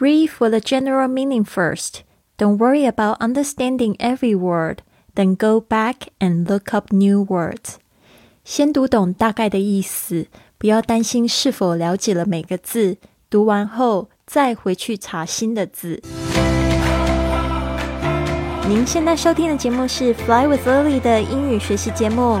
Read for the general meaning first. Don't worry about understanding every word. Then go back and look up new words. 先读懂大概的意思，不要担心是否了解了每个字。读完后再回去查新的字。您现在收听的节目是《Fly with Lily》的英语学习节目，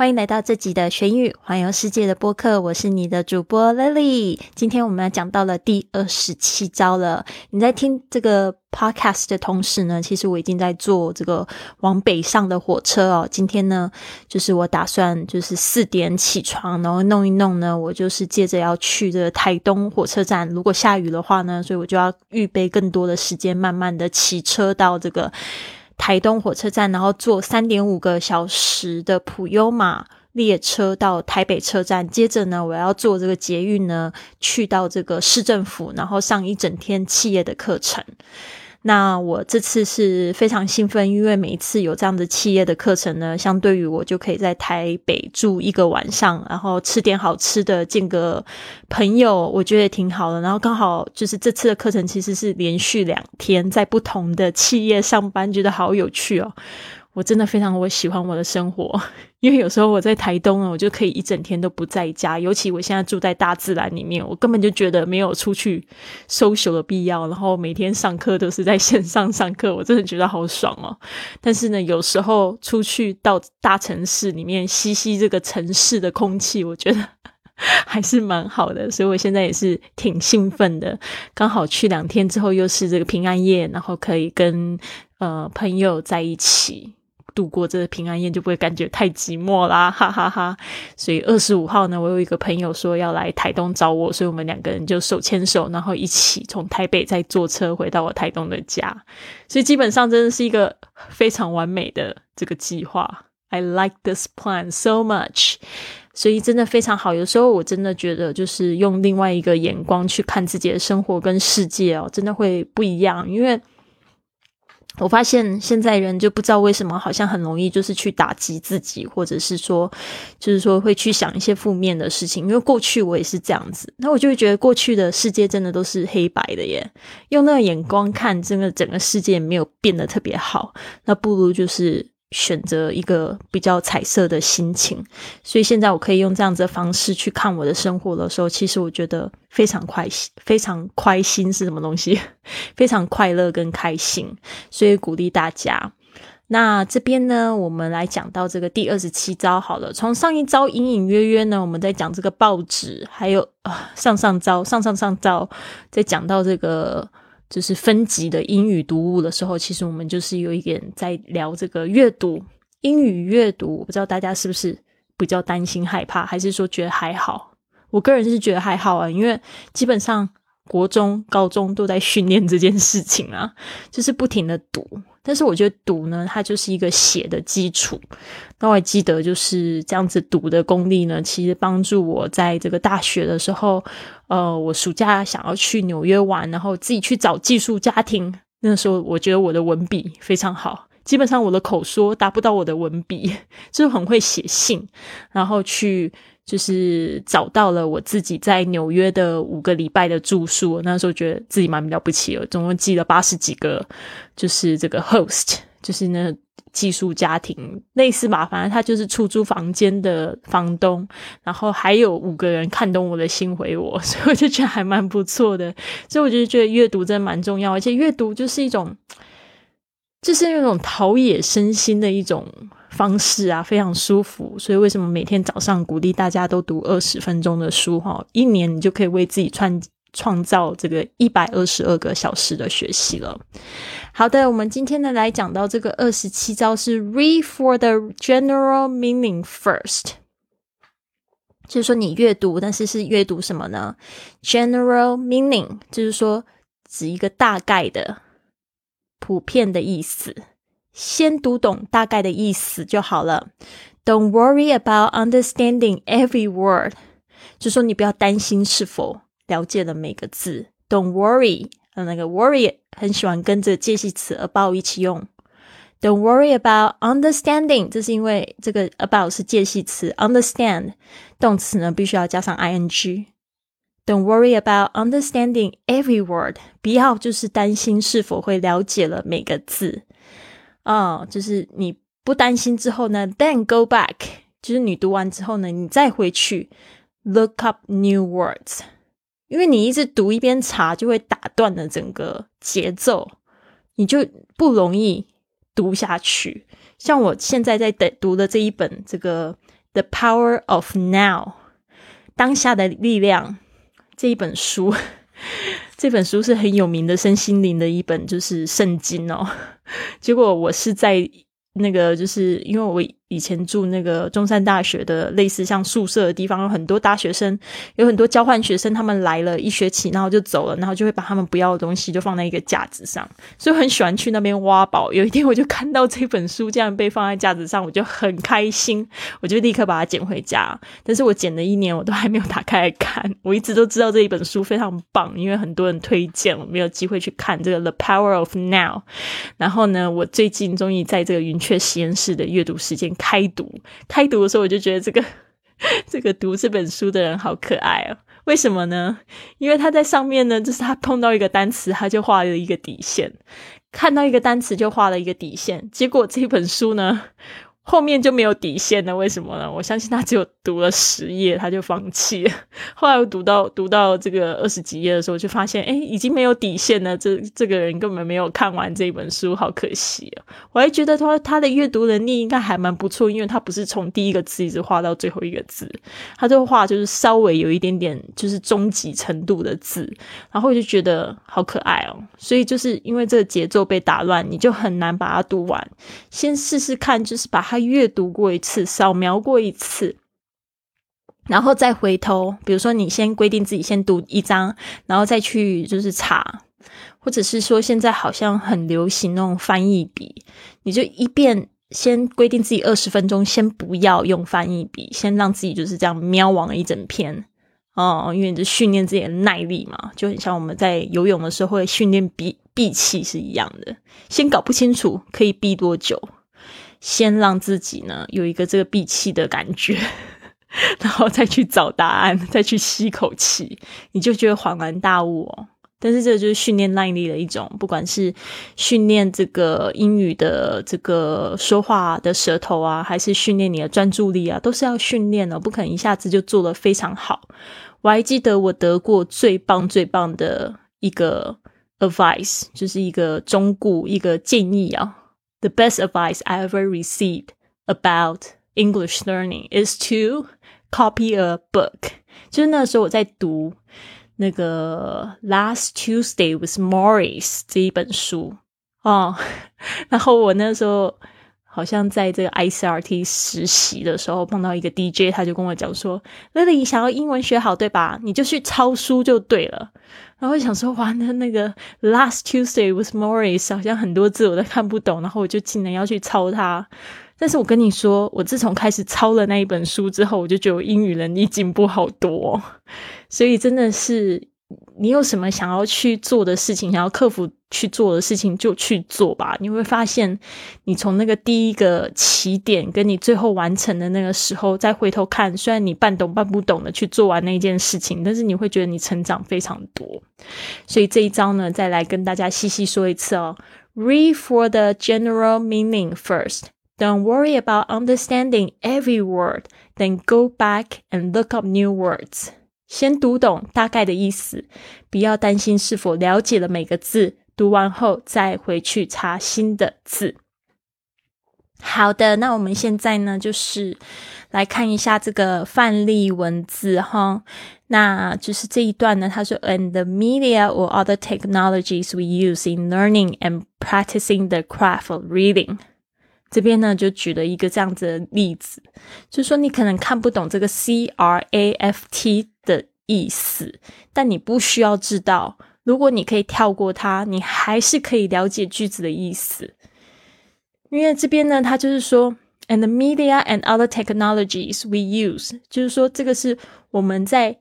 欢迎来到这集的学英语环游世界的播客，我是你的主播 Lily。今天我们要讲到了第二十七招了。你在听这个 podcast 的同时呢，其实我已经在坐这个往北上的火车哦。今天呢，就是我打算就是四点起床，然后弄一弄呢，我就是接着要去这个台东火车站。如果下雨的话呢，所以我就要预备更多的时间，慢慢的骑车到这个。台东火车站，然后坐三点五个小时的普悠玛列车到台北车站，接着呢，我要坐这个捷运呢，去到这个市政府，然后上一整天企业的课程。那我这次是非常兴奋，因为每一次有这样的企业的课程呢，相对于我就可以在台北住一个晚上，然后吃点好吃的，见个朋友，我觉得也挺好的。然后刚好就是这次的课程其实是连续两天在不同的企业上班，觉得好有趣哦。我真的非常我喜欢我的生活，因为有时候我在台东啊，我就可以一整天都不在家。尤其我现在住在大自然里面，我根本就觉得没有出去休休的必要。然后每天上课都是在线上上课，我真的觉得好爽哦。但是呢，有时候出去到大城市里面吸吸这个城市的空气，我觉得 还是蛮好的。所以我现在也是挺兴奋的。刚好去两天之后又是这个平安夜，然后可以跟呃朋友在一起。度过这个平安夜就不会感觉太寂寞啦，哈哈哈！所以二十五号呢，我有一个朋友说要来台东找我，所以我们两个人就手牵手，然后一起从台北再坐车回到我台东的家。所以基本上真的是一个非常完美的这个计划。I like this plan so much，所以真的非常好。有时候我真的觉得，就是用另外一个眼光去看自己的生活跟世界哦，真的会不一样，因为。我发现现在人就不知道为什么，好像很容易就是去打击自己，或者是说，就是说会去想一些负面的事情。因为过去我也是这样子，那我就会觉得过去的世界真的都是黑白的耶。用那个眼光看，真的整个世界没有变得特别好，那不如就是。选择一个比较彩色的心情，所以现在我可以用这样子的方式去看我的生活的时候，其实我觉得非常快心，非常开心是什么东西？非常快乐跟开心，所以鼓励大家。那这边呢，我们来讲到这个第二十七招好了。从上一招隐隐约约呢，我们在讲这个报纸，还有啊上上招、上上上招，在讲到这个。就是分级的英语读物的时候，其实我们就是有一点在聊这个阅读英语阅读。我不知道大家是不是比较担心害怕，还是说觉得还好？我个人是觉得还好啊，因为基本上国中、高中都在训练这件事情啊，就是不停的读。但是我觉得读呢，它就是一个写的基础。那我还记得就是这样子读的功力呢，其实帮助我在这个大学的时候，呃，我暑假想要去纽约玩，然后自己去找寄宿家庭。那时候我觉得我的文笔非常好，基本上我的口说达不到我的文笔，就是很会写信，然后去。就是找到了我自己在纽约的五个礼拜的住宿，那时候觉得自己蛮了不起了，总共寄了八十几个，就是这个 host，就是那寄宿家庭类似吧，反正他就是出租房间的房东，然后还有五个人看懂我的心回我，所以我就觉得还蛮不错的，所以我就觉得阅读真的蛮重要，而且阅读就是一种，就是那种陶冶身心的一种。方式啊，非常舒服，所以为什么每天早上鼓励大家都读二十分钟的书？哈，一年你就可以为自己创创造这个一百二十二个小时的学习了。好的，我们今天呢来讲到这个二十七招是 read for the general meaning first，就是说你阅读，但是是阅读什么呢？general meaning 就是说指一个大概的、普遍的意思。先读懂大概的意思就好了。Don't worry about understanding every word，就是说你不要担心是否了解了每个字。Don't worry，那个 worry 很喜欢跟着介系词 about 一起用。Don't worry about understanding，这是因为这个 about 是介系词，understand 动词呢必须要加上 ing。Don't worry about understanding every word，不要就是担心是否会了解了每个字。啊，就是你不担心之后呢，then go back，就是你读完之后呢，你再回去 look up new words， 因为你一直读一边查，就会打断了整个节奏，你就不容易读下去。像我现在在读的这一本这个《The Power of Now》，当下的力量这一本书。这本书是很有名的身心灵的一本，就是圣经哦。结果我是在那个，就是因为我。以前住那个中山大学的类似像宿舍的地方，有很多大学生，有很多交换学生，他们来了一学期，然后就走了，然后就会把他们不要的东西就放在一个架子上，所以很喜欢去那边挖宝。有一天我就看到这本书这样被放在架子上，我就很开心，我就立刻把它捡回家。但是我捡了一年，我都还没有打开来看。我一直都知道这一本书非常棒，因为很多人推荐，我没有机会去看这个《The Power of Now》。然后呢，我最近终于在这个云雀实验室的阅读时间。开读，开读的时候我就觉得这个 这个读这本书的人好可爱哦。为什么呢？因为他在上面呢，就是他碰到一个单词，他就画了一个底线；看到一个单词就画了一个底线。结果这本书呢？后面就没有底线了，为什么呢？我相信他只有读了十页，他就放弃了。后来我读到读到这个二十几页的时候，就发现，哎，已经没有底线了。这这个人根本没有看完这本书，好可惜啊！我还觉得他他的阅读能力应该还蛮不错，因为他不是从第一个字一直画到最后一个字，他这个画就是稍微有一点点就是中级程度的字，然后我就觉得好可爱哦。所以就是因为这个节奏被打乱，你就很难把它读完。先试试看，就是把它。阅读过一次，扫描过一次，然后再回头。比如说，你先规定自己先读一章，然后再去就是查，或者是说现在好像很流行那种翻译笔，你就一遍先规定自己二十分钟，先不要用翻译笔，先让自己就是这样瞄完一整篇哦，因为是训练自己的耐力嘛，就很像我们在游泳的时候会训练闭闭气是一样的。先搞不清楚可以闭多久。先让自己呢有一个这个闭气的感觉，然后再去找答案，再去吸口气，你就觉得恍然大悟哦。但是这就是训练耐力的一种，不管是训练这个英语的这个说话的舌头啊，还是训练你的专注力啊，都是要训练的，不可能一下子就做得非常好。我还记得我得过最棒最棒的一个 advice，就是一个忠固一个建议啊。The best advice I ever received about English learning is to copy a book。就是那时候我在读那个《Last Tuesday with Morris》这一本书哦，然后我那时候好像在这个 ICRT 实习的时候碰到一个 DJ，他就跟我讲说：“Lily，想要英文学好，对吧？你就去抄书就对了。” 然后我想说，哇，那那个 Last Tuesday with Morris 好像很多字我都看不懂，然后我就竟然要去抄它。但是我跟你说，我自从开始抄了那一本书之后，我就觉得我英语能力进步好多，所以真的是。你有什么想要去做的事情，想要克服去做的事情，就去做吧。你会发现，你从那个第一个起点，跟你最后完成的那个时候，再回头看，虽然你半懂半不懂的去做完那件事情，但是你会觉得你成长非常多。所以这一章呢，再来跟大家细细说一次哦。Read for the general meaning first. Don't worry about understanding every word. Then go back and look up new words. 先读懂大概的意思，不要担心是否了解了每个字。读完后再回去查新的字。好的，那我们现在呢，就是来看一下这个范例文字哈。那就是这一段呢，他说：“And the media or other technologies we use in learning and practicing the craft of reading。”这边呢，就举了一个这样子的例子，就是说你可能看不懂这个 C R A F T 意思，但你不需要知道。如果你可以跳过它，你还是可以了解句子的意思。因为这边呢，它就是说 and the media and other technologies we use，就是说这个是我们在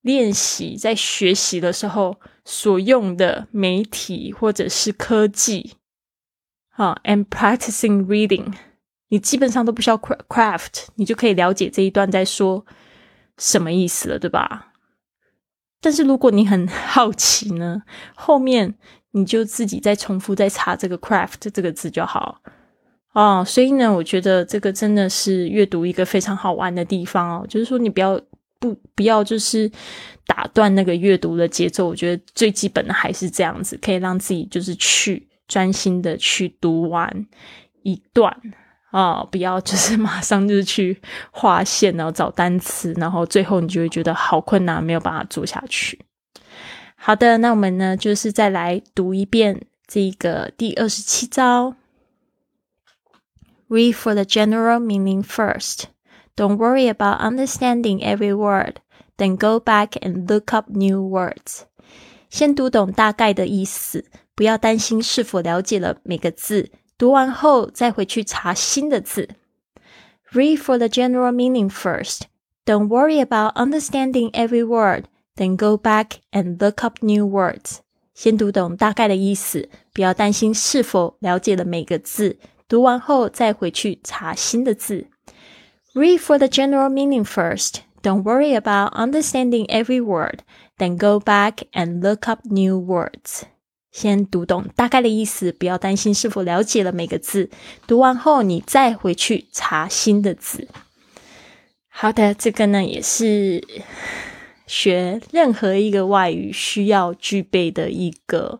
练习、在学习的时候所用的媒体或者是科技。啊，and practicing reading，你基本上都不需要 craft，你就可以了解这一段在说什么意思了，对吧？但是如果你很好奇呢，后面你就自己再重复再查这个 craft 这个字就好。哦，所以呢，我觉得这个真的是阅读一个非常好玩的地方哦。就是说，你不要不不要就是打断那个阅读的节奏。我觉得最基本的还是这样子，可以让自己就是去专心的去读完一段啊，不要就是马上就去划线，然后找单词，然后最后你就会觉得好困难，没有办法做下去。好的，那我们呢，就是再来读一遍这个第二十七招。Read for the general meaning first. Don't worry about understanding every word. Then go back and look up new words. 先读懂大概的意思，不要担心是否了解了每个字。读完后再回去查新的字。Read for the general meaning first. Don't worry about understanding every word. Then go back and look up new words. 先读懂大概的意思，不要担心是否了解了每个字。读完后再回去查新的字。Read for the general meaning first. Don't worry about understanding every word. Then go back and look up new words. 先读懂大概的意思，不要担心是否了解了每个字。读完后，你再回去查新的字。好的，这个呢也是。学任何一个外语需要具备的一个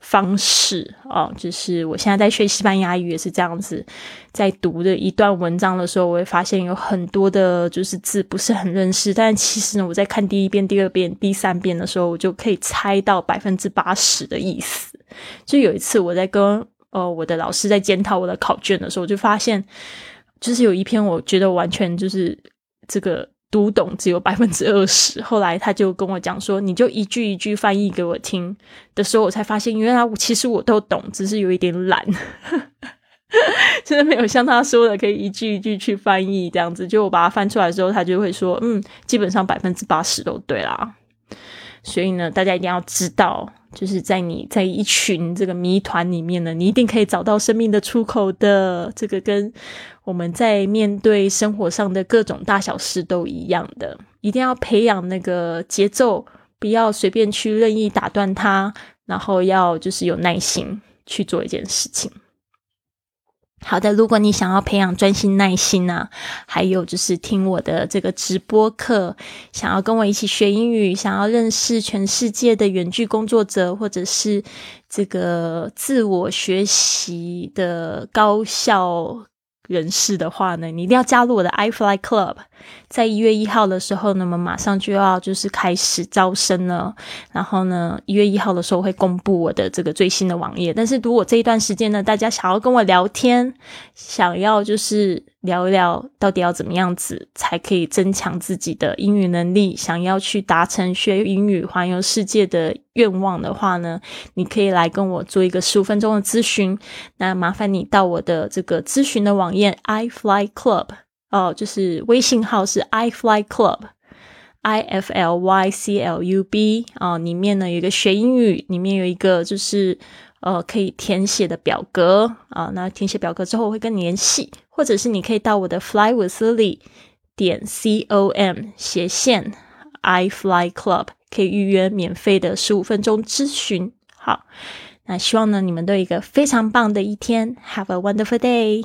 方式哦，就是我现在在学西班牙语也是这样子，在读的一段文章的时候，我会发现有很多的就是字不是很认识，但其实呢，我在看第一遍、第二遍、第三遍的时候，我就可以猜到百分之八十的意思。就有一次我在跟呃我的老师在检讨我的考卷的时候，我就发现，就是有一篇我觉得完全就是这个。读懂只有百分之二十，后来他就跟我讲说：“你就一句一句翻译给我听。”的时候，我才发现原来我其实我都懂，只是有一点懒，真的没有像他说的可以一句一句去翻译这样子。就我把它翻出来之后，他就会说：“嗯，基本上百分之八十都对啦。”所以呢，大家一定要知道。就是在你在一群这个谜团里面呢，你一定可以找到生命的出口的。这个跟我们在面对生活上的各种大小事都一样的，一定要培养那个节奏，不要随便去任意打断它，然后要就是有耐心去做一件事情。好的，如果你想要培养专心耐心啊，还有就是听我的这个直播课，想要跟我一起学英语，想要认识全世界的远距工作者，或者是这个自我学习的高效。人士的话呢，你一定要加入我的 iFly Club。在一月一号的时候呢，我们马上就要就是开始招生了。然后呢，一月一号的时候会公布我的这个最新的网页。但是如果这一段时间呢，大家想要跟我聊天，想要就是。聊一聊到底要怎么样子才可以增强自己的英语能力？想要去达成学英语环游世界的愿望的话呢，你可以来跟我做一个十五分钟的咨询。那麻烦你到我的这个咨询的网页 iFly Club 哦，就是微信号是 iFly Club，I F L Y C L U B 哦，里面呢有一个学英语，里面有一个就是。呃，可以填写的表格啊，那填写表格之后我会跟你联系，或者是你可以到我的 fly with lily 点 c o m 斜线 i fly club 可以预约免费的十五分钟咨询。好，那希望呢你们都有一个非常棒的一天，Have a wonderful day。